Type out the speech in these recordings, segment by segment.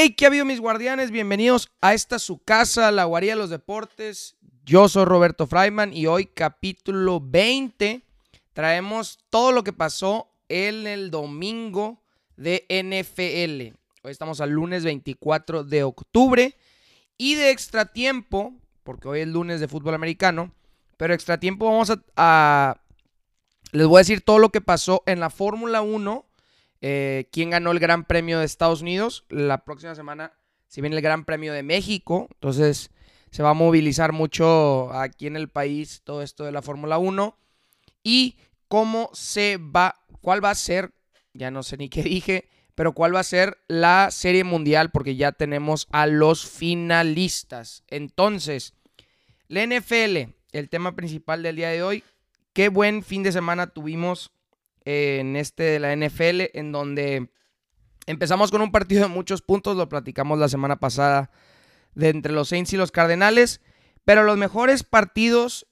Hey, ¿qué ha habido mis guardianes? Bienvenidos a esta su casa, la guarida de los deportes. Yo soy Roberto Freiman y hoy capítulo 20 traemos todo lo que pasó en el domingo de NFL. Hoy estamos al lunes 24 de octubre y de extra tiempo, porque hoy es lunes de fútbol americano, pero extra tiempo vamos a, a les voy a decir todo lo que pasó en la Fórmula 1 eh, quién ganó el Gran Premio de Estados Unidos. La próxima semana se viene el Gran Premio de México, entonces se va a movilizar mucho aquí en el país todo esto de la Fórmula 1 y cómo se va, cuál va a ser, ya no sé ni qué dije, pero cuál va a ser la serie mundial porque ya tenemos a los finalistas. Entonces, la NFL, el tema principal del día de hoy, qué buen fin de semana tuvimos en este de la NFL, en donde empezamos con un partido de muchos puntos, lo platicamos la semana pasada, de entre los Saints y los Cardenales, pero los mejores partidos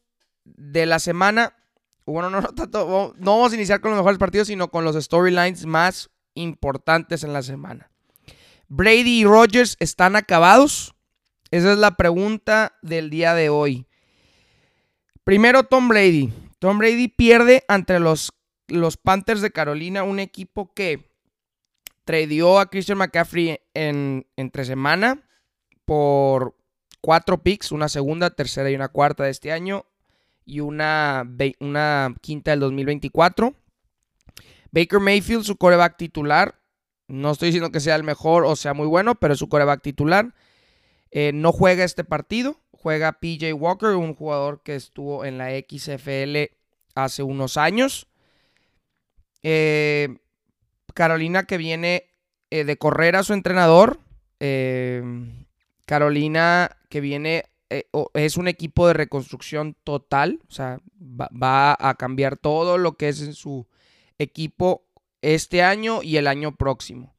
de la semana, bueno, no, no, vamos a iniciar con los mejores partidos, sino con los storylines más importantes en la semana. Brady y Rogers están acabados. Esa es la pregunta del día de hoy. Primero Tom Brady. Tom Brady pierde ante los los Panthers de Carolina, un equipo que tradeó a Christian McCaffrey en, entre semana por cuatro picks, una segunda, tercera y una cuarta de este año y una, quinta del 2024. Baker Mayfield, su coreback titular. No estoy diciendo que sea el mejor o sea muy bueno, pero es su coreback titular. Eh, no juega este partido. Juega PJ Walker, un jugador que estuvo en la XFL hace unos años. Eh, Carolina que viene eh, de correr a su entrenador. Eh, Carolina que viene, es un equipo de reconstrucción total. O sea, va, a cambiar todo lo que es en su equipo este año y el año próximo.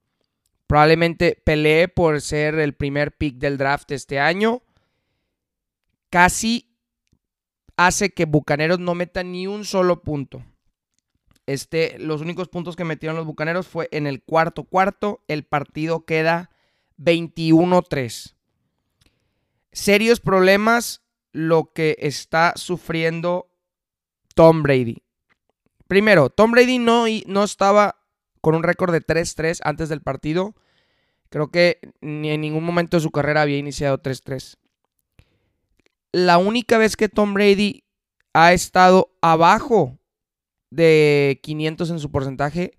Probablemente pelee por ser el primer pick del draft este año. Casi hace que Bucaneros no meta ni un solo punto. Este, los únicos puntos que metieron los Bucaneros fue en el cuarto cuarto. El partido queda 21-3. Serios problemas lo que está sufriendo Tom Brady. Primero, Tom Brady no, no estaba con un récord de 3-3 antes del partido. Creo que ni en ningún momento de su carrera había iniciado 3-3. La única vez que Tom Brady ha estado abajo de 500 en su porcentaje.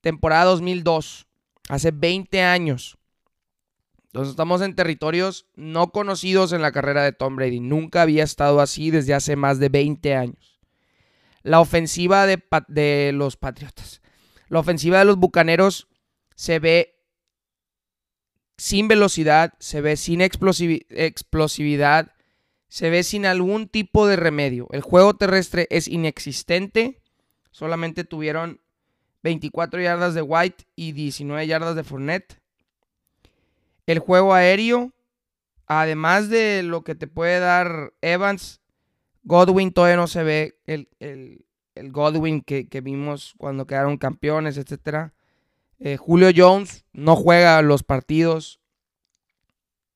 Temporada 2002, hace 20 años. Entonces estamos en territorios no conocidos en la carrera de Tom Brady. Nunca había estado así desde hace más de 20 años. La ofensiva de, de los Patriotas. La ofensiva de los Bucaneros se ve sin velocidad, se ve sin explosividad, se ve sin algún tipo de remedio. El juego terrestre es inexistente Solamente tuvieron 24 yardas de White y 19 yardas de Fournette. El juego aéreo, además de lo que te puede dar Evans, Godwin todavía no se ve el, Godwin que, vimos cuando quedaron campeones, etc. Eh, Julio Jones no juega los partidos.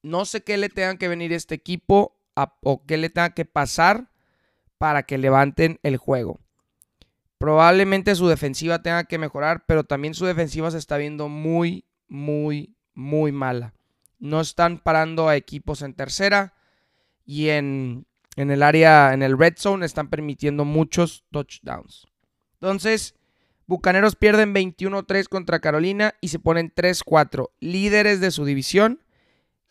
No sé qué le tengan que venir este equipo o qué le tenga que pasar para que levanten el juego. Probablemente su defensiva tenga que mejorar, pero también su defensiva se está viendo muy, muy, muy mala. No están parando a equipos en tercera y en, en el área, en el red zone, están permitiendo muchos touchdowns. Entonces, Bucaneros pierden 21-3 contra Carolina y se ponen 3-4, líderes de su división,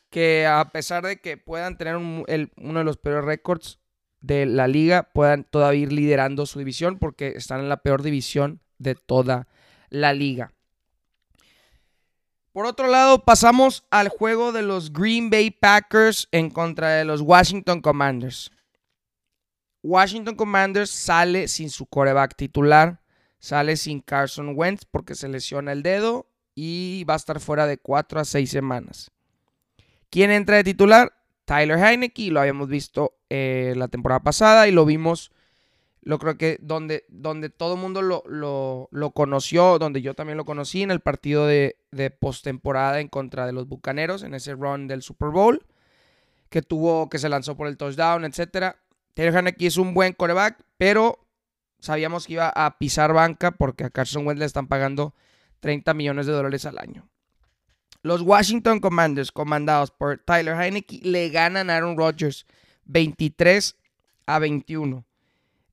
que a pesar de que puedan tener uno de los peores récords, de la liga puedan todavía ir liderando su división porque están en la peor división de toda la liga. Por otro lado, pasamos al juego de los Green Bay Packers en contra de los Washington Commanders. Washington Commanders sale sin su coreback titular, sale sin Carson Wentz porque se lesiona el dedo y va a estar fuera de 4 a 6 semanas. ¿Quién entra de titular? Tyler Heineke, lo habíamos visto eh, la temporada pasada y lo vimos Lo creo que donde, donde todo el mundo lo, lo, conoció, donde yo también lo conocí, en el partido de, de postemporada en contra de los Bucaneros, en ese run del Super Bowl, que tuvo, que se lanzó por el touchdown, etc. Taylor Haneke es un buen coreback, pero sabíamos que iba a pisar banca porque a Carson Wentz le están pagando 30 millones de dólares al año. Los Washington Commanders, comandados por Tyler Heineke, le ganan a Aaron Rodgers 23 a 21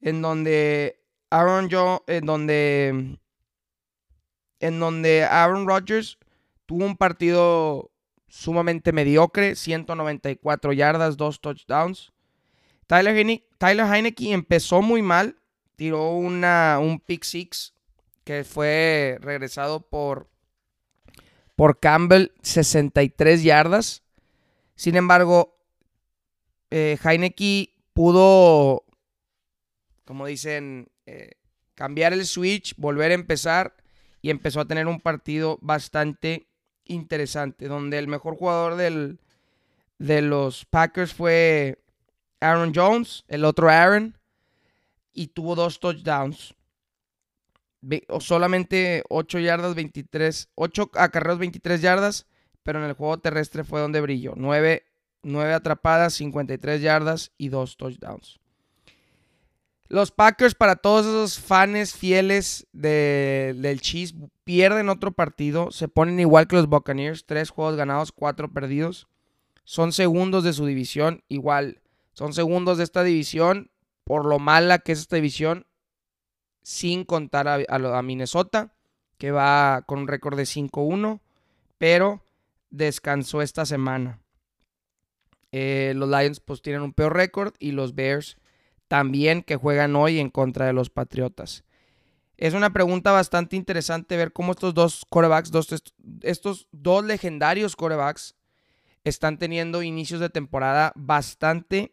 en donde Aaron Joe, en donde en donde Aaron Rodgers tuvo un partido sumamente mediocre, 194 yardas, dos touchdowns. Tyler, Heineke, Tyler Heineke empezó muy mal, tiró una, un pick six que fue regresado por, por Campbell, 63 yardas. Sin embargo, eh, pudo como dicen, eh, cambiar el switch, volver a empezar y empezó a tener un partido bastante interesante, donde el mejor jugador del, de los Packers fue Aaron Jones, el otro Aaron, y tuvo dos touchdowns. Solamente 8 yardas, 23, 8 acarreos, 23 yardas, pero en el juego terrestre fue donde brilló. 9, 9 atrapadas, 53 yardas y 2 touchdowns. Los Packers, para todos esos fans fieles del Chiefs, pierden otro partido. Se ponen igual que los Buccaneers. Tres juegos ganados, cuatro perdidos. Son segundos de su división. Igual, son segundos de esta división. Por lo mala que es esta división. Sin contar a, Minnesota, que va con un récord de 5-1. Pero descansó esta semana. Eh, los Lions pues tienen un peor récord. Y los Bears también que juegan hoy en contra de los Patriotas. Es una pregunta bastante interesante ver cómo estos dos corebacks, estos dos legendarios corebacks, están teniendo inicios de temporada bastante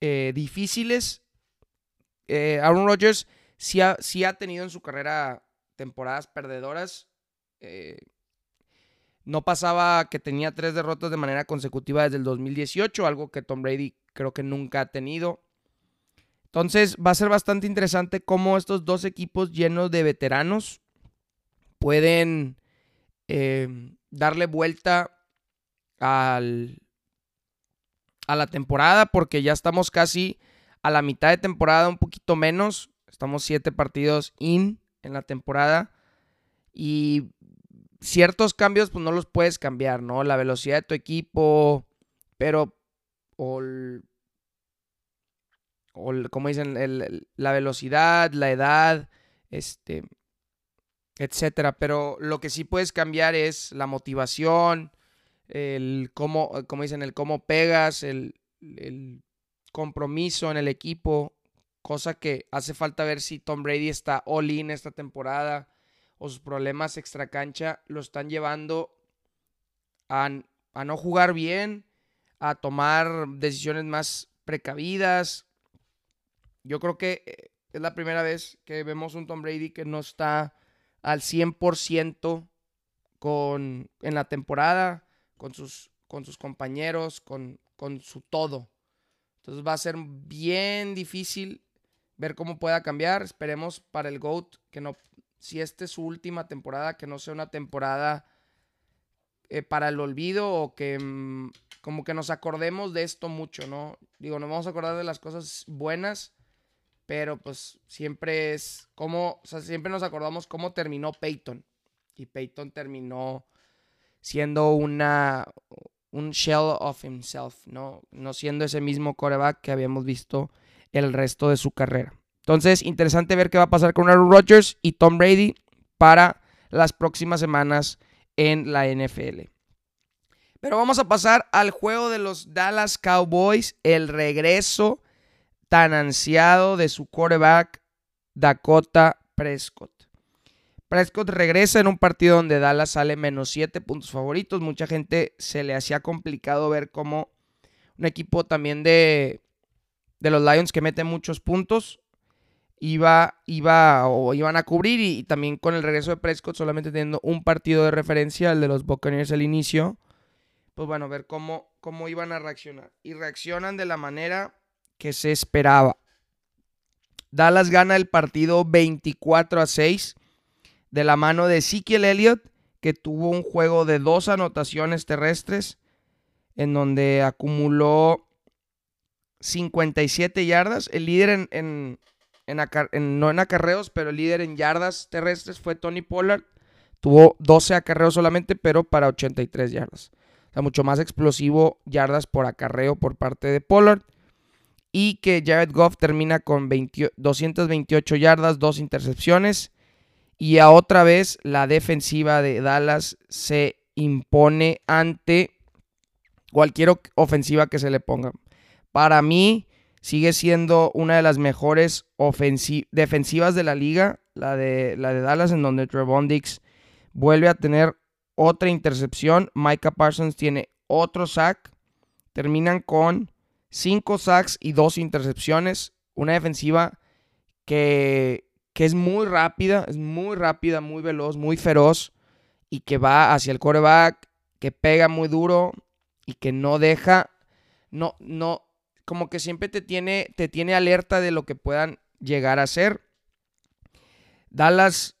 eh, difíciles. Eh, Aaron Rodgers sí ha, tenido en su carrera temporadas perdedoras. Eh, no pasaba que tenía tres derrotas de manera consecutiva desde el 2018, algo que Tom Brady creo que nunca ha tenido. Entonces va a ser bastante interesante cómo estos dos equipos llenos de veteranos pueden em, darle vuelta a la temporada porque ya estamos casi a la mitad de temporada, un poquito menos. Estamos siete partidos in en la temporada y ciertos cambios pues no los puedes cambiar, ¿no? La velocidad de tu equipo, pero o como dicen, la velocidad, la edad, este, etcétera. Pero lo que sí puedes cambiar es la motivación, el cómo, como dicen, el cómo pegas, el, compromiso en el equipo, cosa que hace falta ver si Tom Brady está all in esta temporada o sus problemas extra cancha lo están llevando a, a no jugar bien, a tomar decisiones más precavidas, yo creo que eh, es la primera vez que vemos un Tom Brady que no está al 100% con, en la temporada, con sus, con sus compañeros, con, con su todo. Entonces va a ser bien difícil ver cómo pueda cambiar. Esperemos para el GOAT que no, si esta es su última temporada, que no sea una temporada eh, para el olvido o que mm, como que nos acordemos de esto mucho, ¿no? Digo, nos vamos a acordar de las cosas buenas, pero pues siempre es como, siempre nos acordamos cómo terminó Peyton. Y Peyton terminó siendo una, un shell of himself, ¿no? No siendo ese mismo coreback que habíamos visto el resto de su carrera. Entonces, interesante ver qué va a pasar con Aaron Rodgers y Tom Brady para las próximas semanas en la NFL. Pero vamos a pasar al juego de los Dallas Cowboys, el regreso tan ansiado de su quarterback Dakota Prescott. Prescott regresa en un partido donde Dallas sale menos 7 puntos favoritos. Mucha gente se le hacía complicado ver cómo un equipo también de, de los Lions que mete muchos puntos iba, iba o iban a cubrir y, también con el regreso de Prescott solamente teniendo un partido de referencia, el de los Buccaneers al inicio, pues bueno, ver cómo, cómo iban a reaccionar. Y reaccionan de la manera que se esperaba. Dallas gana el partido 24 a 6 de la mano de Ezekiel Elliott, que tuvo un juego de dos anotaciones terrestres, en donde acumuló 57 yardas. El líder en, no en acarreos, pero el líder en yardas terrestres fue Tony Pollard. Tuvo 12 acarreos solamente, pero para 83 yardas. O sea, mucho más explosivo yardas por acarreo por parte de Pollard. Y que Jared Goff termina con 228 yardas, dos intercepciones. Y a otra vez la defensiva de Dallas se impone ante cualquier ofensiva que se le ponga. Para mí sigue siendo una de las mejores defensivas de la liga, la de, la de Dallas, en donde Trevon Dix vuelve a tener otra intercepción. Micah Parsons tiene otro sack. Terminan con cinco sacks y dos intercepciones. Una defensiva que, que es muy rápida, es muy rápida, muy veloz, muy feroz y que va hacia el coreback, que pega muy duro y que no deja, no, no, como que siempre te tiene, te tiene alerta de lo que puedan llegar a ser. Dallas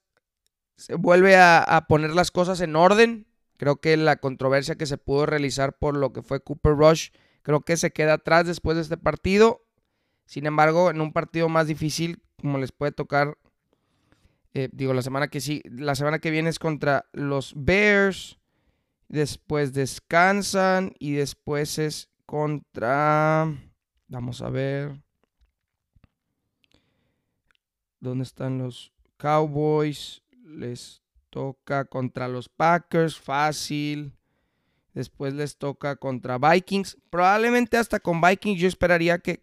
se vuelve a, poner las cosas en orden. Creo que la controversia que se pudo realizar por lo que fue Cooper Rush, creo que se queda atrás después de este partido. Sin embargo, en un partido más difícil, como les puede tocar, eh, digo, la semana que sí, la semana que viene es contra los Bears. Después descansan y después es contra. Vamos a ver. ¿Dónde están los Cowboys? les toca contra los Packers, fácil. Después les toca contra Vikings. Probablemente hasta con Vikings yo esperaría que,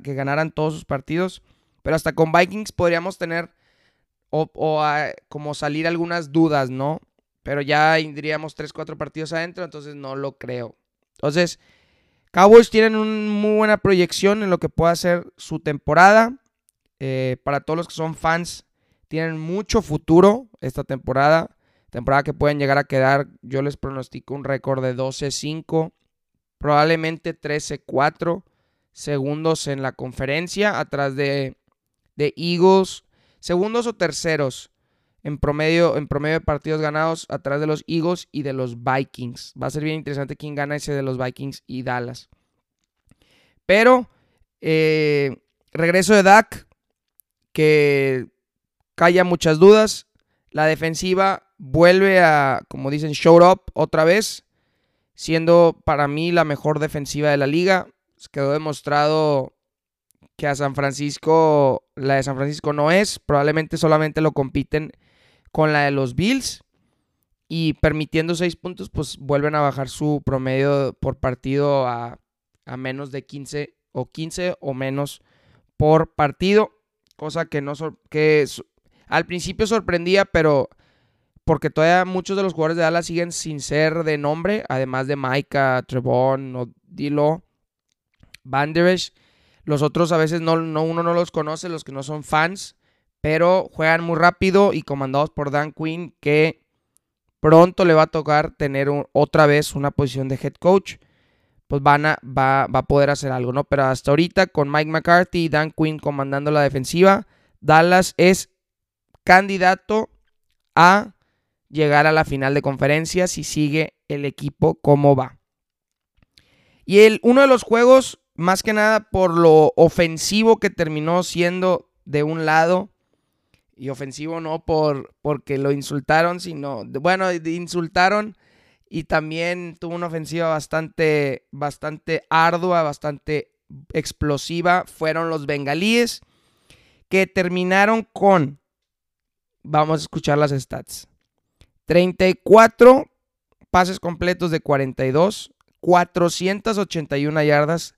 ganaran todos sus partidos. Pero hasta con Vikings podríamos tener o, como salir algunas dudas, ¿no? Pero ya iríamos 3, 4 partidos adentro, entonces no lo creo. Entonces, Cowboys tienen una muy buena proyección en lo que pueda ser su temporada. Eh, para todos los que son fans tienen mucho futuro esta temporada. Temporada que pueden llegar a quedar, yo les pronostico un récord de 12-5, probablemente 13-4 segundos en la conferencia, atrás de, de Eagles, segundos o terceros en promedio, en promedio de partidos ganados, atrás de los Eagles y de los Vikings. Va a ser bien interesante quién gana ese de los Vikings y Dallas. Pero, eh, regreso de Dak, que calla muchas dudas. La defensiva vuelve a, como dicen, show up otra vez, siendo para mí la mejor defensiva de la liga. Quedó demostrado que a San Francisco, la de San Francisco no es. Probablemente solamente lo compiten con la de los Bills. Y permitiendo seis puntos, pues vuelven a bajar su promedio por partido a, a menos de 15 o 15 o menos por partido. Cosa que no que al principio sorprendía, pero porque todavía muchos de los jugadores de Dallas siguen sin ser de nombre, además de Micah, Trevon, o Dilo, Vanderesh. Los otros a veces no, no, uno no los conoce, los que no son fans, pero juegan muy rápido y comandados por Dan Quinn, que pronto le va a tocar tener otra vez una posición de head coach. Pues van a, va, va a poder hacer algo, ¿no? Pero hasta ahorita, con Mike McCarthy y Dan Quinn comandando la defensiva, Dallas es candidato a llegar a la final de conferencia si sigue el equipo como va. Y el, uno de los juegos, más que nada por lo ofensivo que terminó siendo de un lado, y ofensivo no por porque lo insultaron, sino, bueno, insultaron y también tuvo una ofensiva bastante, bastante ardua, bastante explosiva, fueron los bengalíes, que terminaron con Vamos a escuchar las stats. 34 pases completos de 42, 481 yardas,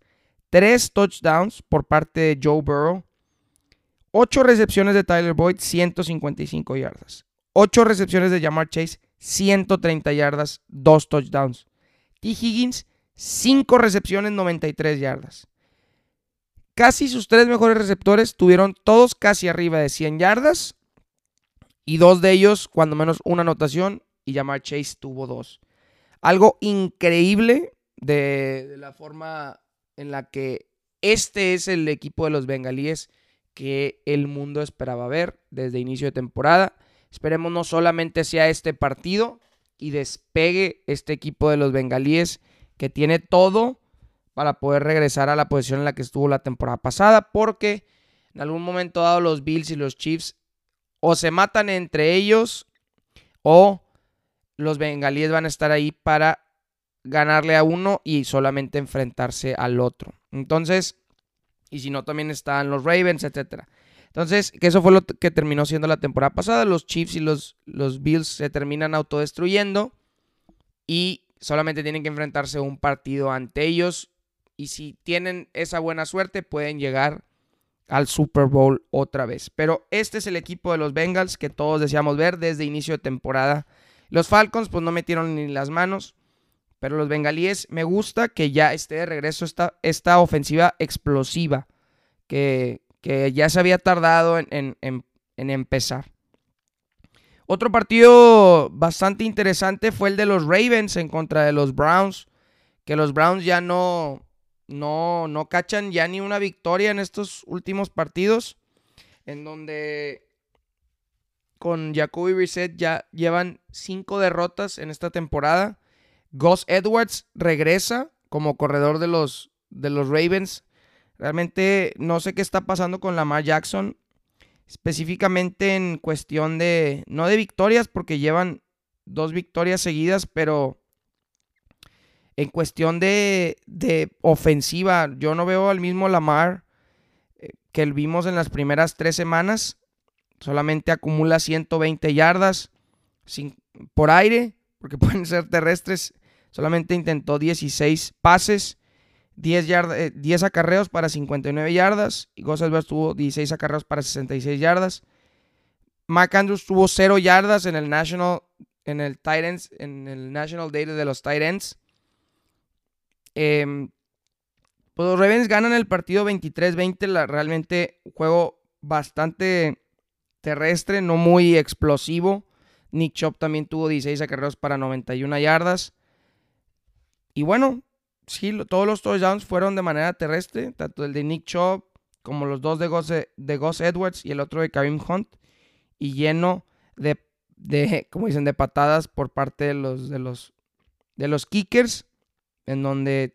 3 touchdowns por parte de Joe Burrow, 8 recepciones de Tyler Boyd, 155 yardas, 8 recepciones de Jamar Chase, 130 yardas, 2 touchdowns. T. Higgins, 5 recepciones, 93 yardas. Casi sus tres mejores receptores tuvieron todos casi arriba de 100 yardas y dos de ellos, cuando menos una anotación, y Jamar Chase tuvo dos. Algo increíble de, la forma en la que este es el equipo de los bengalíes que el mundo esperaba ver desde inicio de temporada. Esperemos no solamente sea este partido y despegue este equipo de los bengalíes que tiene todo para poder regresar a la posición en la que estuvo la temporada pasada, porque en algún momento dado los Bills y los Chiefs o se matan entre ellos o los bengalíes van a estar ahí para ganarle a uno y solamente enfrentarse al otro. Entonces, y si no, también están los Ravens, etc. Entonces, que eso fue lo que terminó siendo la temporada pasada. Los Chiefs y los, los Bills se terminan autodestruyendo y solamente tienen que enfrentarse un partido ante ellos. Y si tienen esa buena suerte, pueden llegar al Super Bowl otra vez. Pero este es el equipo de los Bengals que todos deseamos ver desde inicio de temporada. Los Falcons pues no metieron ni las manos, pero los bengalíes me gusta que ya esté de regreso esta, esta ofensiva explosiva que, que, ya se había tardado en, en, en empezar. Otro partido bastante interesante fue el de los Ravens en contra de los Browns, que los Browns ya no, no, no cachan ya ni una victoria en estos últimos partidos, en donde con Jacoby Reset ya llevan cinco derrotas en esta temporada. Gus Edwards regresa como corredor de los, de los Ravens. Realmente no sé qué está pasando con Lamar Jackson, específicamente en cuestión de, no de victorias, porque llevan dos victorias seguidas, pero en cuestión de, ofensiva, yo no veo al mismo Lamar eh, que vimos en las primeras tres semanas. Solamente acumula 120 yardas sin, por aire, porque pueden ser terrestres. Solamente intentó 16 pases, 10, 10 acarreos para 59 yardas. Y González tuvo 16 acarreos para 66 yardas. Mark Andrews tuvo 0 yardas en el National, en el Titans, en el National Data de los Titans. Em, pues los Ravens ganan el partido 23-20. Realmente un juego bastante terrestre, no muy explosivo. Nick Chop también tuvo 16 acarreos para 91 yardas. Y bueno, sí, todos los touchdowns fueron de manera terrestre, tanto el de Nick Chop como los dos de Gus, de Edwards y el otro de Karim Hunt. Y lleno de, de, como dicen, de patadas por parte de los, de los, de los kickers en donde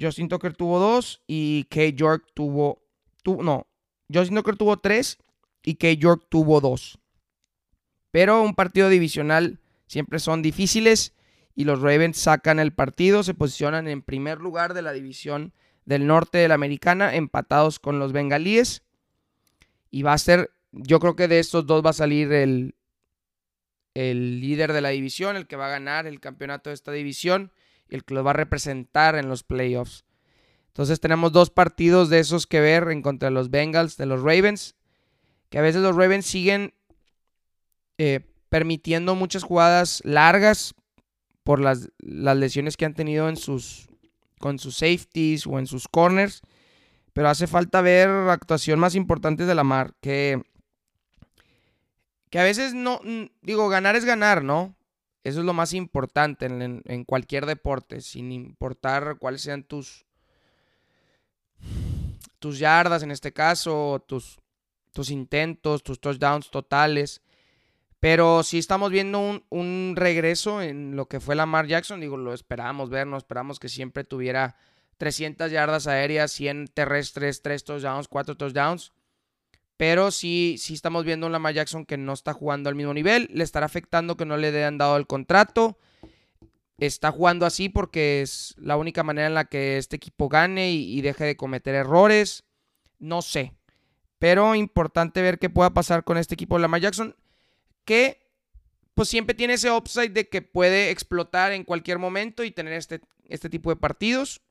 Justin Tucker tuvo dos y Kay York tuvo, no, Justin Tucker tuvo tres y Kay York tuvo dos. Pero un partido divisional siempre son difíciles y los Ravens sacan el partido, se posicionan en primer lugar de la división del norte de la americana, empatados con los bengalíes. Y va a ser, yo creo que de estos dos va a salir el, el líder de la división, el que va a ganar el campeonato de esta división el que lo va a representar en los playoffs. Entonces tenemos dos partidos de esos que ver en contra de los Bengals, de los Ravens, que a veces los Ravens siguen eh, permitiendo muchas jugadas largas por las, las, lesiones que han tenido en sus, con sus safeties o en sus corners. Pero hace falta ver actuación más importante de la mar, que, que a veces no, digo, ganar es ganar, ¿no? Eso es lo más importante en, cualquier deporte, sin importar cuáles sean tus, tus yardas en este caso, tus, tus intentos, tus touchdowns totales. Pero si estamos viendo un, regreso en lo que fue Lamar Jackson. Digo, lo esperábamos ver, no esperamos que siempre tuviera 300 yardas aéreas, 100 terrestres, 3 touchdowns, 4 touchdowns. Pero sí, sí estamos viendo un Lamar Jackson que no está jugando al mismo nivel. Le estará afectando que no le hayan dado el contrato. Está jugando así porque es la única manera en la que este equipo gane y, deje de cometer errores. No sé. Pero importante ver qué pueda pasar con este equipo de Lamar Jackson. Que pues siempre tiene ese upside de que puede explotar en cualquier momento y tener este, este tipo de partidos.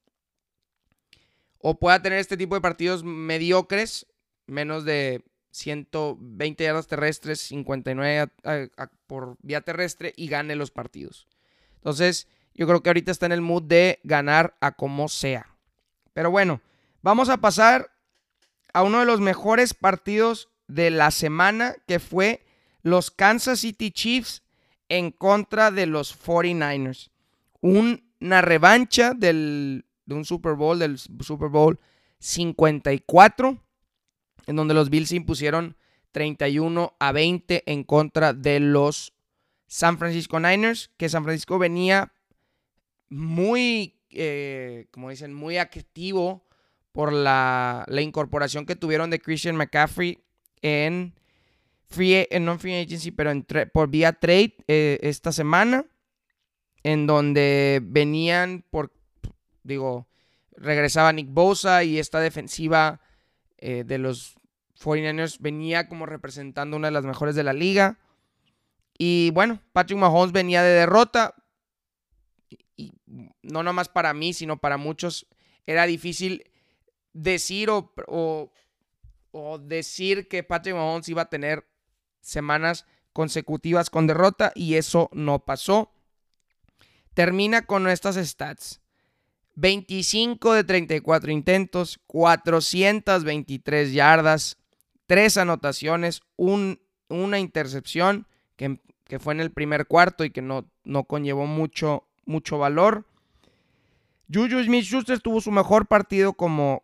O pueda tener este tipo de partidos mediocres menos de 120 yardas terrestres, 59 por vía terrestre y gane los partidos. Entonces, yo creo que ahorita está en el mood de ganar a como sea. Pero bueno, vamos a pasar a uno de los mejores partidos de la semana, que fue los Kansas City Chiefs en contra de los 49ers. Una revancha de un Super Bowl, del Super Bowl 54 en donde los Bills se impusieron 31 a 20 en contra de los San Francisco Niners, que San Francisco venía muy, eh, como dicen, muy activo por la, incorporación que tuvieron de Christian McCaffrey en free, non free agency, pero por vía trade eh, esta semana, en donde venían por, digo, regresaba Nick Bosa y esta defensiva eh, de los 49ers venía como representando una de las mejores de la liga. Y bueno, Patrick Mahomes venía de derrota. Y, no nomás para mí, sino para muchos. Era difícil decir o, o, decir que Patrick Mahomes iba a tener semanas consecutivas con derrota. Y eso no pasó. Termina con estas stats. 25 de 34 intentos, 423 yardas, 3 anotaciones, una intercepción que, que, fue en el primer cuarto y que no, no conllevó mucho, mucho valor. Juju Smith-Schuster tuvo su mejor partido como,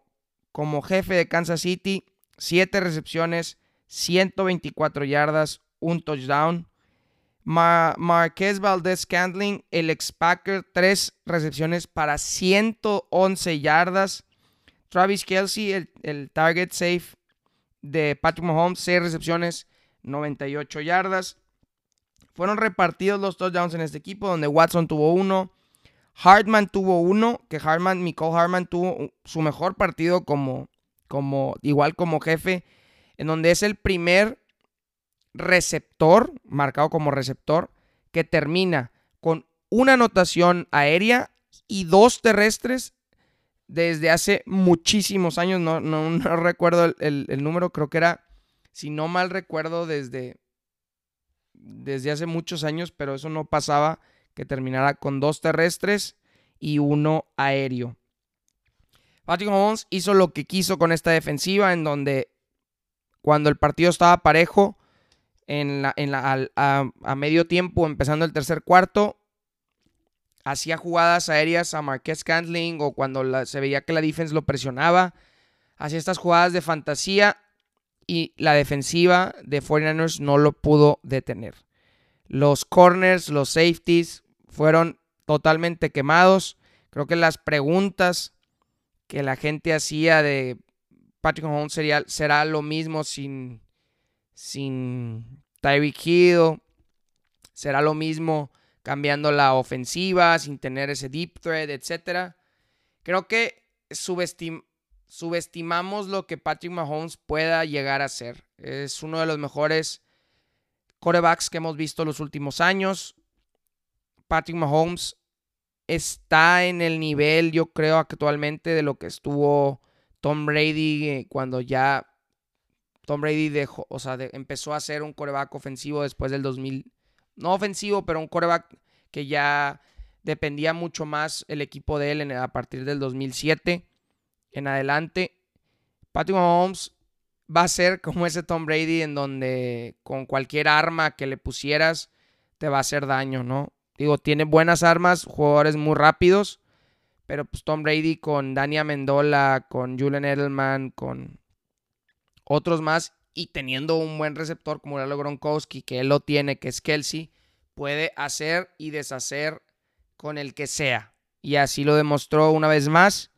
como jefe de Kansas City, 7 recepciones, 124 yardas, un touchdown. Marquez Valdez Candling, el ex Packer, 3 recepciones para 111 yardas. Travis Kelsey, el, el target safe de Patrick Mahomes, 6 recepciones, 98 yardas. Fueron repartidos los touchdowns en este equipo, donde Watson tuvo uno, Hartman tuvo uno, que Hartman, Nicole Hartman tuvo su mejor partido como, como, igual como jefe, en donde es el primer receptor, marcado como receptor, que termina con una anotación aérea y dos terrestres desde hace muchísimos años, no, no, recuerdo el, número, creo que era, si no mal recuerdo, desde, desde hace muchos años, pero eso no pasaba que terminara con dos terrestres y uno aéreo. Patrick Mahomes hizo lo que quiso con esta defensiva, en donde cuando el partido estaba parejo, en la, en la, a medio tiempo, empezando el tercer cuarto, hacía jugadas aéreas a Marquez Cantling o cuando se veía que la defense lo presionaba, hacía estas jugadas de fantasía y la defensiva de 49ers no lo pudo detener. Los corners, los safeties fueron totalmente quemados. Creo que las preguntas que la gente hacía de Patrick Mahomes sería, será lo mismo sin, sin Tyreek Hill. Será lo mismo cambiando la ofensiva, sin tener ese deep threat, etc. Creo que subestimamos lo que Patrick Mahomes pueda llegar a ser. Es uno de los mejores corebacks que hemos visto los últimos años. Patrick Mahomes está en el nivel, yo creo, actualmente de lo que estuvo Tom Brady eh, cuando ya Tom Brady dejó, o sea, empezó a ser un coreback ofensivo después del 2000, no ofensivo, pero un coreback que ya dependía mucho más el equipo de él a partir del 2007 en adelante. Patrick Mahomes va a ser como ese Tom Brady en donde con cualquier arma que le pusieras te va a hacer daño, ¿no? Digo, tiene buenas armas, jugadores muy rápidos, pero pues Tom Brady con Dania Mendola, con Julian Edelman, con otros más y teniendo un buen receptor como Lalo Gronkowski, que él lo tiene, que es Kelsey, puede hacer y deshacer con el que sea. Y así lo demostró una vez más.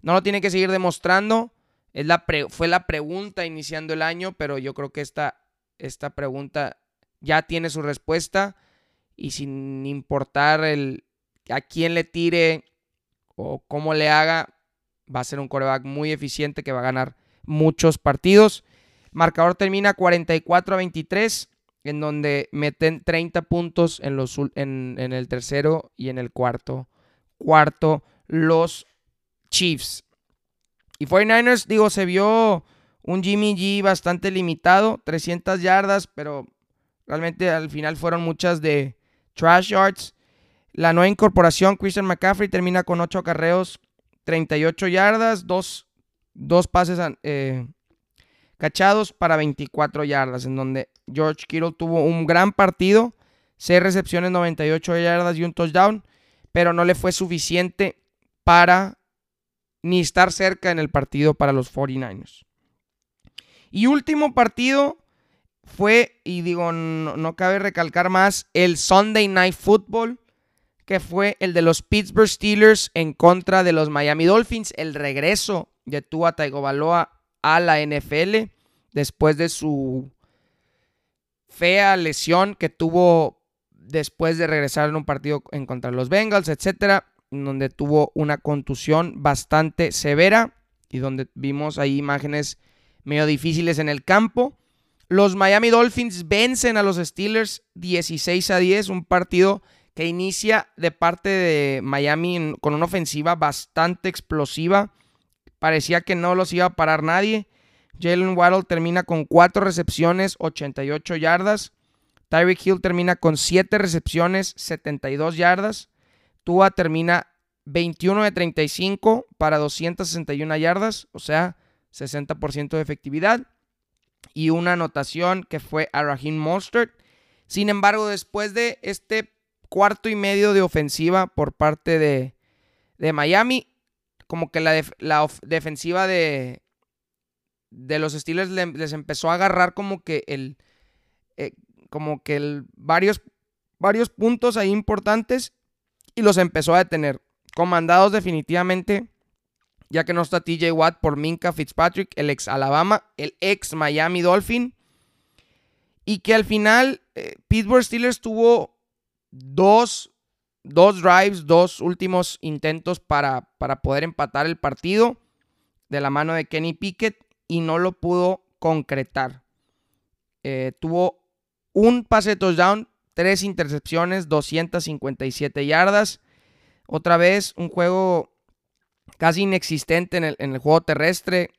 No lo tiene que seguir demostrando. Es la fue la pregunta iniciando el año, pero yo creo que esta, esta pregunta ya tiene su respuesta. Y sin importar el, a quién le tire o cómo le haga, va a ser un coreback muy eficiente que va a ganar muchos partidos. Marcador termina 44 a 23, en donde meten 30 puntos en, los, en, en el tercero y en el cuarto. Cuarto, los Chiefs. Y 49ers, digo, se vio un Jimmy G bastante limitado, 300 yardas, pero realmente al final fueron muchas de trash yards. La nueva incorporación, Christian McCaffrey, termina con 8 acarreos, 38 yardas, 2 dos, pases eh, cachados para 24 yardas, en donde George Kittle tuvo un gran partido, 6 recepciones, 98 yardas y un touchdown, pero no le fue suficiente para ni estar cerca en el partido para los 49ers. Y último partido fue, y digo, no, cabe recalcar más, el Sunday Night Football, que fue el de los Pittsburgh Steelers en contra de los Miami Dolphins, el regreso de Tua Tagovailoa a la NFL después de su fea lesión que tuvo después de regresar en un partido en contra los Bengals, etcétera, donde tuvo una contusión bastante severa y donde vimos ahí imágenes medio difíciles en el campo. Los Miami Dolphins vencen a los Steelers 16 a 10, un partido que inicia de parte de Miami con una ofensiva bastante explosiva. Parecía que no los iba a parar nadie. Jalen Waddle termina con 4 recepciones, 88 yardas. Tyreek Hill termina con 7 recepciones, 72 yardas. Tua termina 21 de 35 para 261 yardas, o sea, 60% de efectividad. Y una anotación que fue a Raheem Mostert. Sin embargo, después de este cuarto y medio de ofensiva por parte de, Miami, como que la, la defensiva de, de los Steelers les empezó a agarrar como que el, eh, como que el, varios, varios puntos ahí importantes y los empezó a detener. Comandados definitivamente, ya que no está TJ Watt por Minka Fitzpatrick, el ex Alabama, el ex Miami Dolphin. Y que al final eh, Pittsburgh Steelers tuvo dos, dos drives, dos últimos intentos para, para poder empatar el partido de la mano de Kenny Pickett y no lo pudo concretar. Eh, tuvo un pase de touchdown, tres intercepciones, 257 yardas. Otra vez un juego casi inexistente en el, juego terrestre.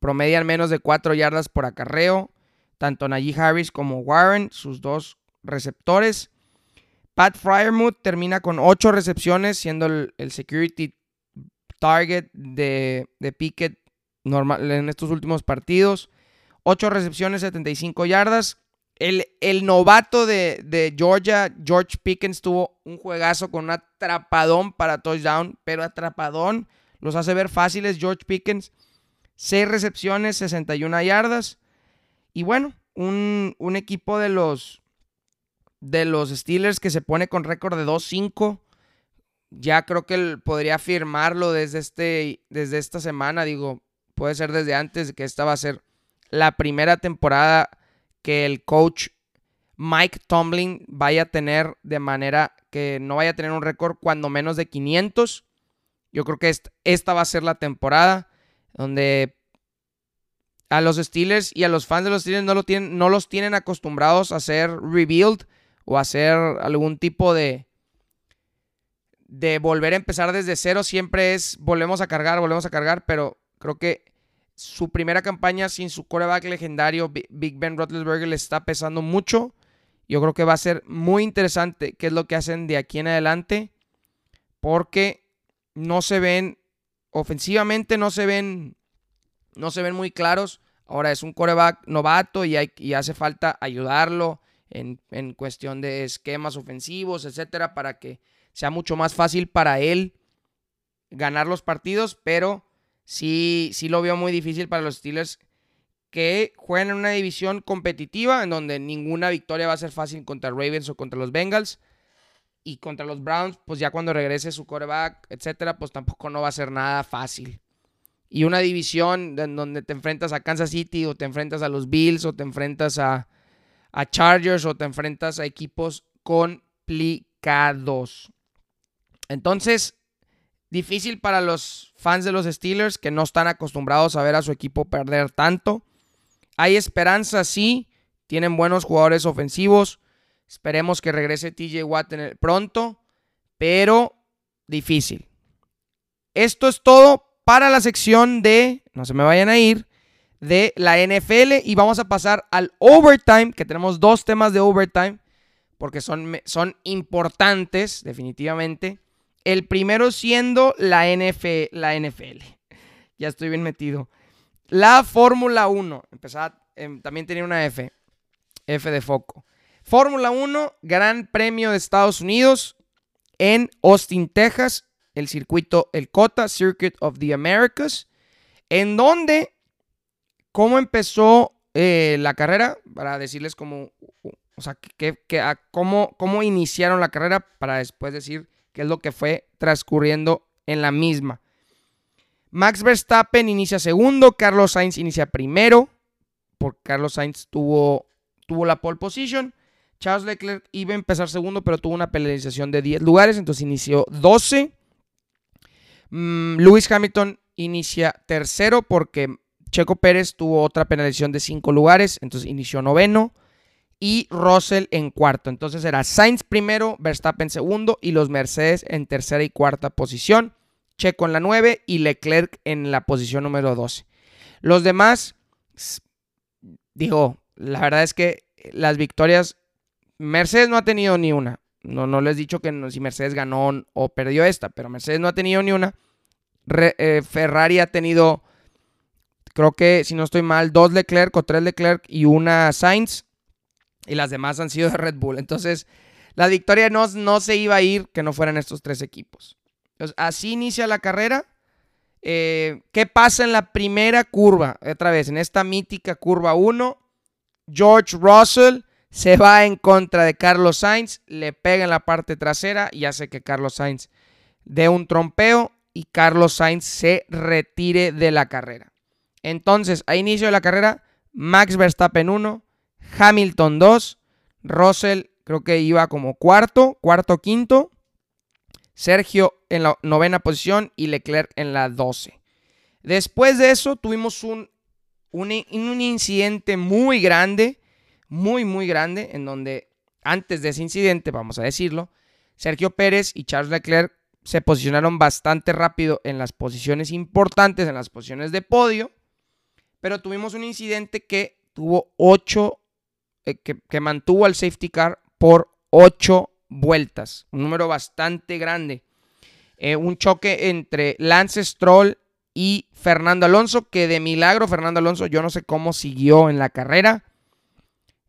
Promedian menos de 4 yardas por acarreo. Tanto Najee Harris como Warren, sus dos receptores. Pat Fryermuth termina con 8 recepciones, siendo el, security target de, de normal, en estos últimos partidos. 8 recepciones, 75 yardas. El, novato de, Georgia, George Pickens, tuvo un juegazo con un atrapadón para touchdown, pero atrapadón los hace ver fáciles. George Pickens, 6 recepciones, 61 yardas. Y bueno, un, equipo de los, de los Steelers que se pone con récord de 2-5. Ya creo que él podría firmarlo desde, este, desde esta semana. Digo, puede ser desde antes que esta va a ser la primera temporada que el coach Mike Tomlin vaya a tener de manera que no vaya a tener un récord cuando menos de 500. Yo creo que esta, va a ser la temporada donde a los Steelers y a los fans de los Steelers no, lo tienen, no los tienen acostumbrados a hacer rebuild o hacer algún tipo de, de volver a empezar desde cero. Siempre es volvemos a cargar, volvemos a cargar, pero creo que su primera campaña sin su coreback legendario, Big Ben Roethlisberger, le está pesando mucho. Yo creo que va a ser muy interesante qué es lo que hacen de aquí en adelante, porque no se ven, ofensivamente no se ven, no se ven muy claros. Ahora es un coreback novato y hace falta ayudarlo en, en, cuestión de esquemas ofensivos, etcétera, para que sea mucho más fácil para él ganar los partidos, pero sí, sí lo veo muy difícil para los Steelers que juegan en una división competitiva en donde ninguna victoria va a ser fácil contra Ravens o contra los Bengals. Y contra los Browns, pues ya cuando regrese su quarterback, etcétera, pues tampoco no va a ser nada fácil. Y una división en donde te enfrentas a Kansas City o te enfrentas a los Bills o te enfrentas a, a Chargers o te enfrentas a equipos complicados. Entonces, Difícil para los fans de los Steelers que no están acostumbrados a ver a su equipo perder tanto. Hay esperanza, sí. Tienen buenos jugadores ofensivos. Esperemos que regrese TJ Watt pronto. Pero difícil. Esto es todo para la sección de, no se me vayan a ir, de la NFL. Y vamos a pasar al overtime, que tenemos dos temas de overtime, porque son, son importantes, definitivamente. El primero siendo la, la NFL. Ya estoy bien metido. La Fórmula 1. Empezaba, em, también tenía una F. F de foco. Fórmula 1, Gran Premio de Estados Unidos en Austin, Texas. El circuito, el COTA, Circuit of the Americas. En donde ¿Cómo empezó eh, la carrera? Para decirles cómo, o sea, que, cómo, cómo iniciaron la carrera para después decir qué es lo que fue transcurriendo en la misma. Max Verstappen inicia segundo, Carlos Sainz inicia primero, porque Carlos Sainz tuvo, tuvo la pole position. Charles Leclerc iba a empezar segundo, pero tuvo una penalización de 10 lugares, entonces inició 12. Mm, Lewis Hamilton inicia tercero porque Checo Pérez tuvo otra penalización de 5 lugares, entonces inició noveno. Y Russell en cuarto. Entonces era Sainz primero, Verstappen segundo y los Mercedes en tercera y cuarta posición. Checo en la 9 y Leclerc en la posición número 12. Los demás, digo, la verdad es que las victorias, Mercedes no ha tenido ni una. No, no les he dicho que si Mercedes ganó o perdió esta, pero Mercedes no ha tenido ni una. Eh, Ferrari ha tenido, creo que si no estoy mal, dos Leclerc o tres Leclerc y una Sainz. Y las demás han sido de Red Bull. Entonces, la victoria no, no se iba a ir que no fueran estos tres equipos. Entonces, así inicia la carrera. Eh, ¿Qué pasa en la primera curva? Otra vez, en esta mítica curva 1, George Russell se va en contra de Carlos Sainz, le pega en la parte trasera y hace que Carlos Sainz dé un trompeo y Carlos Sainz se retire de la carrera. Entonces, a inicio de la carrera, Max Verstappen 1, Hamilton 2, Russell creo que iba como cuarto, cuarto, quinto, Sergio en la novena posición y Leclerc en la 12. Después de eso tuvimos un, un, un incidente muy grande, muy, muy grande, en donde antes de ese incidente, vamos a decirlo, Sergio Pérez y Charles Leclerc se posicionaron bastante rápido en las posiciones importantes, en las posiciones de podio, pero tuvimos un incidente que tuvo 8, eh, que, mantuvo al safety car por 8 vueltas, un número bastante grande. Eh, un choque entre Lance Stroll y Fernando Alonso, que de milagro Fernando Alonso yo no sé cómo siguió en la carrera.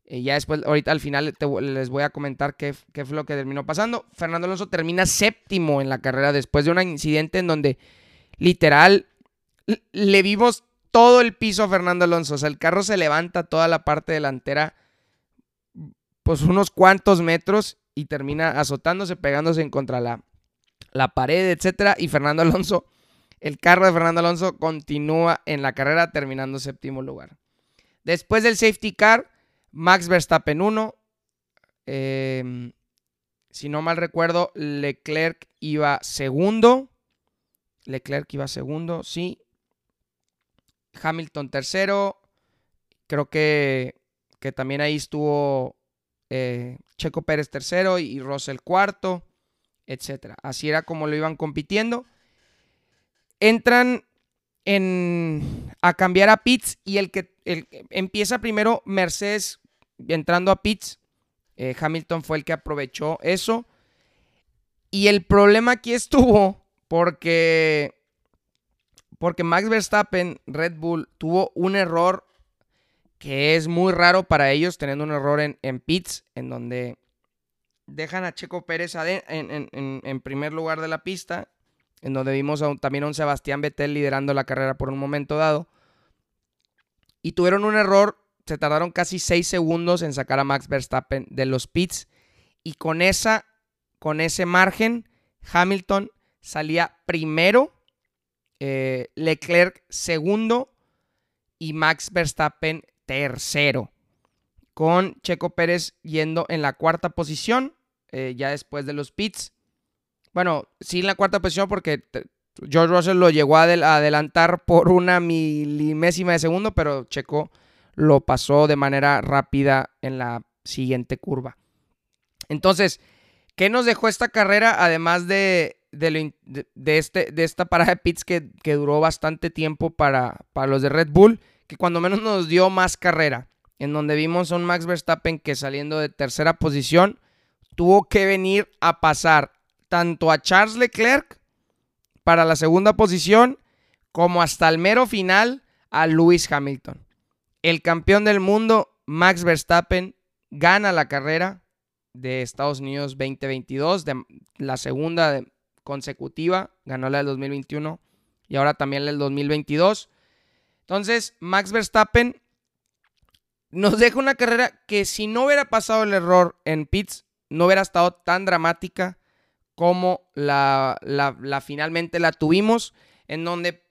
Eh, ya después, ahorita al final les voy a comentar qué, qué, fue lo que terminó pasando. Fernando Alonso termina séptimo en la carrera después de un incidente en donde literal le vimos todo el piso Fernando Alonso. O sea, el carro se levanta toda la parte delantera, pues unos cuantos metros y termina azotándose, pegándose en contra la, la pared, etcétera. Y Fernando Alonso, el carro de Fernando Alonso continúa en la carrera terminando séptimo lugar. Después del safety car, Max Verstappen 1. Em, si no mal recuerdo, Leclerc iba segundo. Leclerc iba segundo, sí. Hamilton tercero. Creo que, que también ahí estuvo eh, Checo Pérez tercero y, Russell cuarto, etc. Así era como lo iban compitiendo. Entran en, a cambiar a pits y el que empieza primero Mercedes entrando a pits. Eh, Hamilton fue el que aprovechó eso. Y el problema aquí estuvo porque, porque Max Verstappen, Red Bull, tuvo un error que es muy raro para ellos, teniendo un error en, en pits, en donde dejan a Checo Pérez en, primer lugar de la pista, en donde vimos también a un Sebastián Vettel liderando la carrera por un momento dado. Y tuvieron un error se tardaron casi 6 segundos en sacar a Max Verstappen de los pits. Y con, esa, con ese margen, Hamilton salía primero, eh, Leclerc segundo y Max Verstappen tercero. Con Checo Pérez yendo en la cuarta posición, eh, ya después de los pits. Bueno, sí en la cuarta posición porque George Russell lo llegó a adelantar por una milimésima de segundo, pero Checo lo pasó de manera rápida en la siguiente curva. Entonces, ¿qué nos dejó esta carrera? Además de, de, este, de esta parada de pits que, duró bastante tiempo para, para, los de Red Bull, que cuando menos nos dio más carrera, en donde vimos a un Max Verstappen que saliendo de tercera posición tuvo que venir a pasar tanto a Charles Leclerc para la segunda posición como hasta el mero final a Lewis Hamilton. El campeón del mundo, Max Verstappen, gana la carrera de Estados Unidos 2022, de la segunda consecutiva, ganó la del 2021 y ahora también la del 2022. Entonces, Max Verstappen nos deja una carrera que si no hubiera pasado el error en pits, no hubiera estado tan dramática como la, la, finalmente la tuvimos, en donde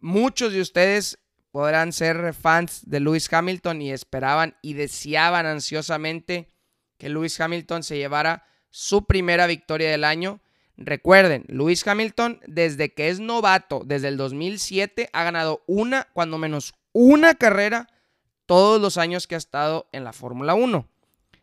muchos de ustedes podrán ser fans de Lewis Hamilton y esperaban y deseaban ansiosamente que Lewis Hamilton se llevara su primera victoria del año. Recuerden, Lewis Hamilton desde que es novato, desde el 2007, ha ganado una, cuando menos una carrera todos los años que ha estado en la Fórmula 1.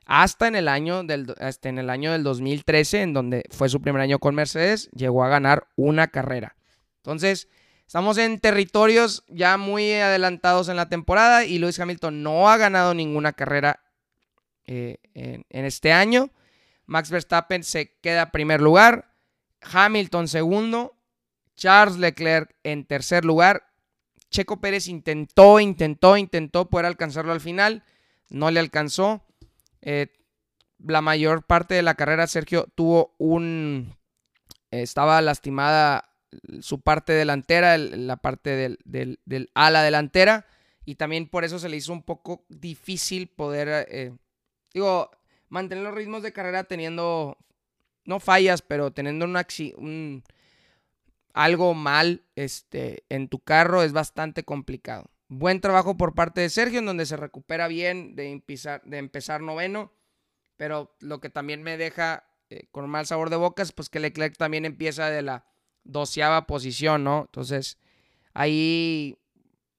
Hasta en, el año del, en el año del 2013, en donde fue su primer año con Mercedes, llegó a ganar una carrera. Entonces, estamos en territorios ya muy adelantados en la temporada y Lewis Hamilton no ha ganado ninguna carrera eh, en, en este año. Max Verstappen se queda primer lugar, Hamilton segundo, Charles Leclerc en tercer lugar Checo Pérez intentó, intentó, intentó poder alcanzarlo al final. No le alcanzó. Eh, la mayor parte de la carrera, Sergio tuvo un. estaba lastimada su parte delantera, la parte del, ala delantera. Y también por eso se le hizo un poco difícil poder. Eh, digo, mantener los ritmos de carrera teniendo. No fallas, pero teniendo un, algo mal este, en tu carro es bastante complicado. Buen trabajo por parte de Sergio, en donde se recupera bien de empezar, de empezar noveno, pero lo que también me deja eh, con mal sabor de boca es pues que Leclerc también empieza de la doceava posición, ¿no? Entonces, ahí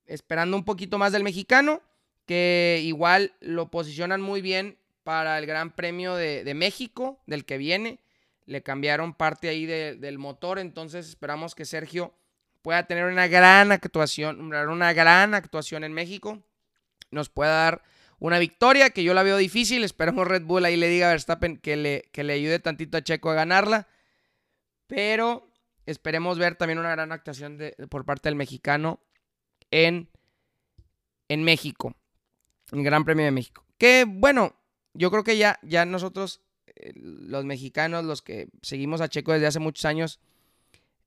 esperando un poquito más del mexicano, que igual lo posicionan muy bien para el Gran Premio de México, del que viene le cambiaron parte ahí del motor, entonces esperamos que Sergio pueda tener una gran actuación, una gran actuación en México, nos pueda dar una victoria que yo la veo difícil, esperemos Red Bull ahí le diga a Verstappen que le, que le ayude tantito a Checo a ganarla, pero esperemos ver también una gran actuación de, por parte del mexicano en, en México, en Gran Premio de México. Que bueno, yo creo que ya, ya nosotros los mexicanos, los que seguimos a Checo desde hace muchos años,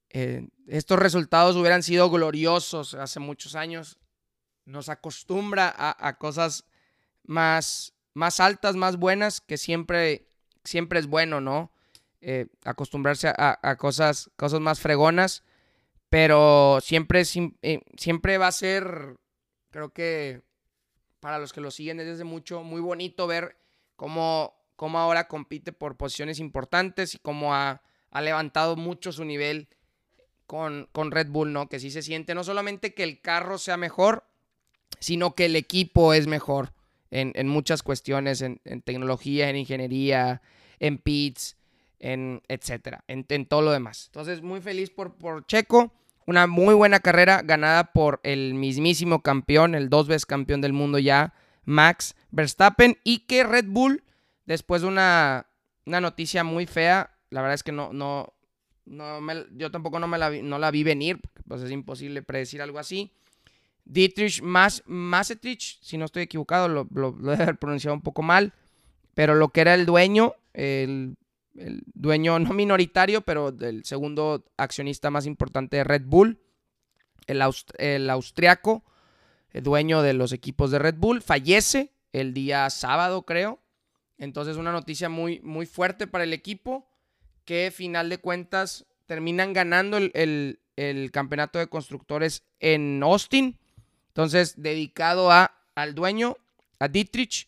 eh, estos resultados hubieran sido gloriosos hace muchos años. Nos acostumbra a, cosas más, más altas, más buenas, que siempre, siempre es bueno, ¿no? Eh, acostumbrarse a, cosas, cosas más fregonas, pero siempre, eh, siempre va a ser, creo que para los que lo siguen desde hace mucho, muy bonito ver cómo cómo ahora compite por posiciones importantes y cómo ha, levantado mucho su nivel con, con, Red Bull, ¿no? Que sí se siente no solamente que el carro sea mejor, sino que el equipo es mejor en, muchas cuestiones, en, tecnología, en ingeniería, en pits, en etcétera, en, todo lo demás. Entonces, muy feliz por, por Checo. Una muy buena carrera ganada por el mismísimo campeón, el dos veces campeón del mundo ya, Max Verstappen, y que Red Bull Después de una, noticia muy fea, la verdad es que no, no, no yo tampoco no, me la no la vi venir, pues es imposible predecir algo así. Dietrich Mas, Masetrich, si no estoy equivocado, lo, lo, he haber pronunciado un poco mal, pero lo que era el dueño, el, dueño no minoritario, pero el segundo accionista más importante de Red Bull, el, el austriaco, el dueño de los equipos de Red Bull, fallece el día sábado, creo. Entonces una noticia muy, muy fuerte para el equipo que final de cuentas terminan ganando el, campeonato de constructores en Austin. Entonces dedicado a, al dueño, a Dietrich,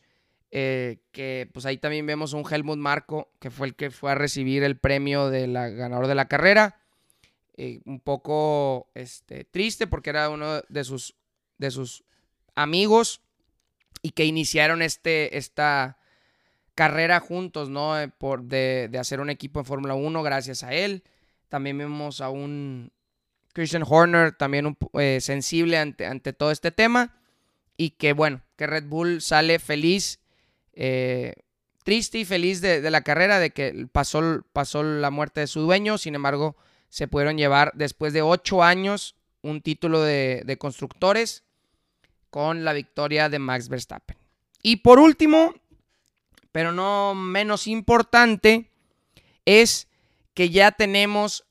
eh, que pues ahí también vemos un Helmut Marco, que fue el que fue a recibir el premio de la ganador de la carrera. Eh, un poco este, triste porque era uno de sus, de sus amigos y que iniciaron este, esta, carrera juntos, ¿no? Eh, por, de, hacer un equipo en Fórmula 1 gracias a él. También vemos a un Christian Horner también eh, sensible ante, ante, todo este tema. Y que bueno, que Red Bull sale feliz, eh, triste y feliz de, la carrera, de que pasó, pasó la muerte de su dueño. Sin embargo, se pudieron llevar después de ocho años un título de, de constructores con la victoria de Max Verstappen. Y por último, pero no menos importante, es que ya tenemos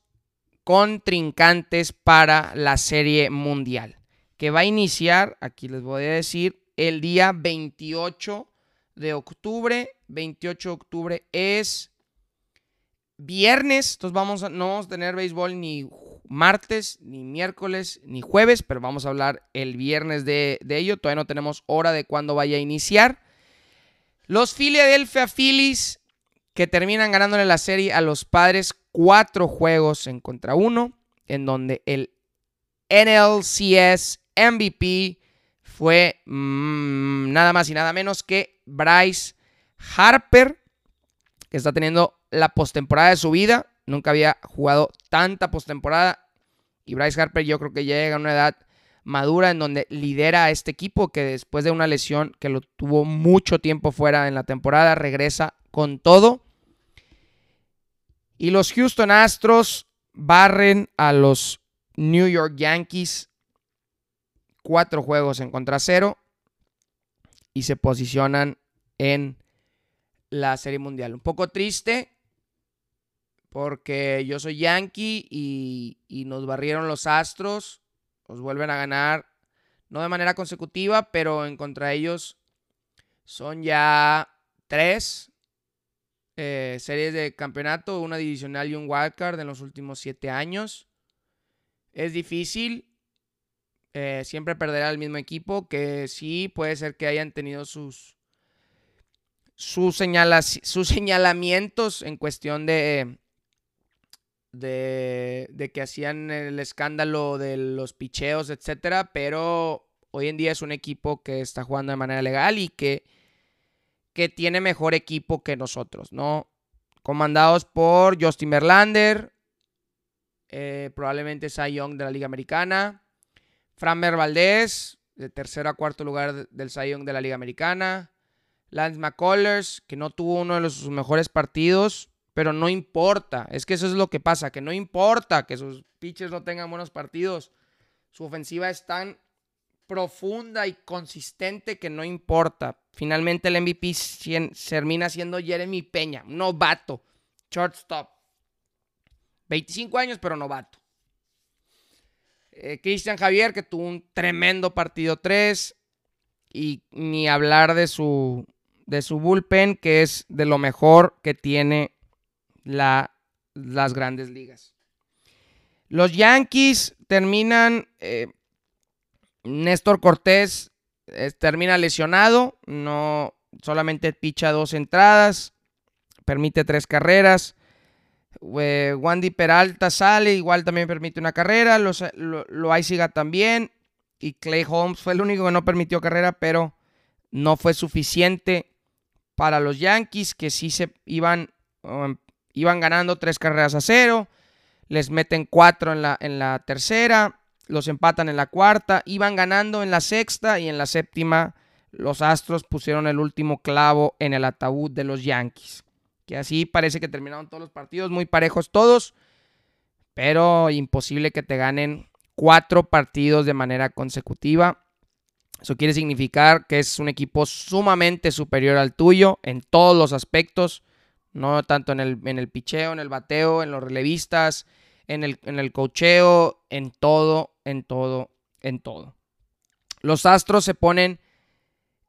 contrincantes para la serie mundial. que va a iniciar, aquí les voy a decir, el día 28 de octubre. 28 de octubre es viernes, entonces vamos a, no vamos a tener béisbol ni martes, ni miércoles, ni jueves, pero vamos a hablar el viernes de, de ello. Todavía no tenemos hora de cuándo vaya a iniciar. Los Philadelphia Phillies que terminan ganándole la serie a los padres cuatro juegos en contra uno, en donde el NLCS MVP fue mm, nada más y nada menos que Bryce Harper, que está teniendo la postemporada de su vida. Nunca había jugado tanta postemporada. Y Bryce Harper yo creo que llega a una edad madura en donde lidera a este equipo que después de una lesión que lo tuvo mucho tiempo fuera en la temporada, regresa con todo. Y los Houston Astros barren a los New York Yankees cuatro juegos en contra cero y se posicionan en la Serie Mundial. Un poco triste porque yo soy Yankee y, y, nos barrieron los Astros. Nos vuelven a ganar, no de manera consecutiva, pero en contra de ellos son ya tres eh, series de campeonato, una divisional y un wildcard en los últimos siete años. Es difícil. Eh, siempre perderá el mismo equipo, que sí puede ser que hayan tenido sus, sus, sus señalamientos en cuestión de, de, que hacían el escándalo de los picheos, etcétera, pero hoy en día es un equipo que está jugando de manera legal y que que tiene mejor equipo que nosotros, ¿no? Comandados por Justin Verlander, eh, probablemente Cy Young de la Liga Americana, Framber Valdez, de tercero a cuarto lugar del Cy Young de la Liga Americana, Lance McCullers, que no tuvo uno de sus mejores partidos, pero no importa, es que eso es lo que pasa, que no importa que sus pitchers no tengan buenos partidos, su ofensiva es tan profunda y consistente que no importa. Finalmente el MVP termina siendo Jeremy Peña, novato, shortstop. 25 años, pero novato. Eh, Cristian Javier, que tuvo un tremendo partido 3. Y ni hablar de su, de su bullpen, que es de lo mejor que tiene la, las grandes ligas. Los Yankees terminan eh, Néstor Cortés eh, termina lesionado, no solamente picha dos entradas, permite tres carreras. Wandy Peralta sale, igual también permite una carrera. Lo, lo, también. Y Clay Holmes fue el único que no permitió carrera, pero no fue suficiente para los Yankees, que sí se iban, um, iban ganando tres carreras a cero. Les meten cuatro en la, en la tercera los empatan en la cuarta, iban ganando en la sexta y en la séptima los Astros pusieron el último clavo en el ataúd de los Yankees. Que así parece que terminaron todos los partidos muy parejos todos, pero imposible que te ganen cuatro partidos de manera consecutiva. Eso quiere significar que es un equipo sumamente superior al tuyo en todos los aspectos, no tanto en el, en el picheo, en el bateo, en los relevistas, en el, en el cocheo, en todo, en todo, en todo. Los Astros se ponen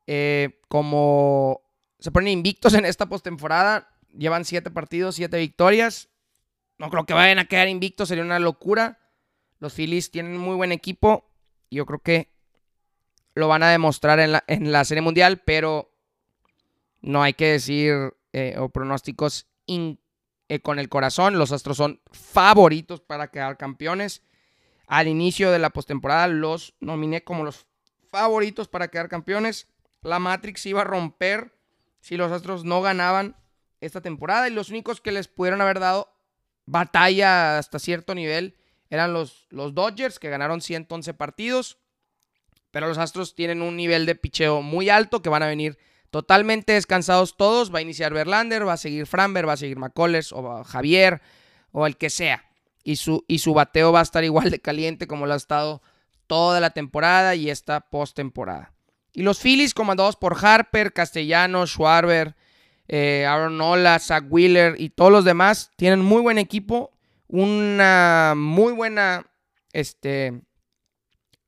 eh, como. Se ponen invictos en esta postemporada. Llevan siete partidos, siete victorias. No creo que vayan a quedar invictos, sería una locura. Los Phillies tienen muy buen equipo. Yo creo que lo van a demostrar en la, en la Serie Mundial, pero no hay que decir eh, o pronósticos eh, con el corazón. Los Astros son favoritos para quedar campeones. Al inicio de la postemporada los nominé como los favoritos para quedar campeones. La Matrix iba a romper si los Astros no ganaban esta temporada y los únicos que les pudieron haber dado batalla hasta cierto nivel eran los, los Dodgers que ganaron 111 partidos. Pero los Astros tienen un nivel de picheo muy alto que van a venir totalmente descansados todos. Va a iniciar Verlander, va a seguir Framber, va a seguir McCullers o Javier o el que sea. Y su, y su bateo va a estar igual de caliente como lo ha estado toda la temporada y esta postemporada. Y los Phillies comandados por Harper, Castellanos, Schwarber, eh, Aaron Nola, Zach Wheeler y todos los demás tienen muy buen equipo, una muy buena, este,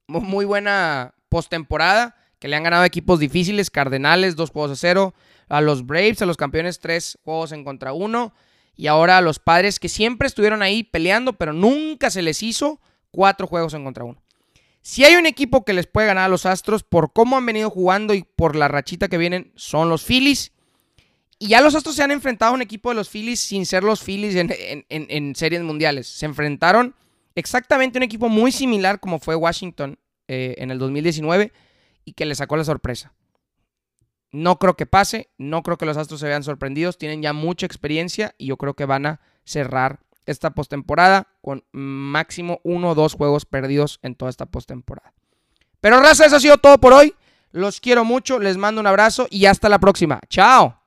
muy buena postemporada, que le han ganado equipos difíciles, Cardenales, dos juegos a cero, a los Braves, a los campeones, tres juegos en contra uno, y ahora a los padres que siempre estuvieron ahí peleando, pero nunca se les hizo cuatro juegos en contra uno. Si hay un equipo que les puede ganar a los Astros por cómo han venido jugando y por la rachita que vienen, son los Phillies. Y ya los Astros se han enfrentado a un equipo de los Phillies sin ser los Phillies en, series mundiales. Se enfrentaron exactamente a un equipo muy similar como fue Washington eh, en el 2019 y que le sacó la sorpresa. No creo que pase, no creo que los Astros se vean sorprendidos, tienen ya mucha experiencia y yo creo que van a cerrar esta postemporada con máximo uno o dos juegos perdidos en toda esta postemporada. Pero raza, eso ha sido todo por hoy. Los quiero mucho, les mando un abrazo y hasta la próxima. Chao.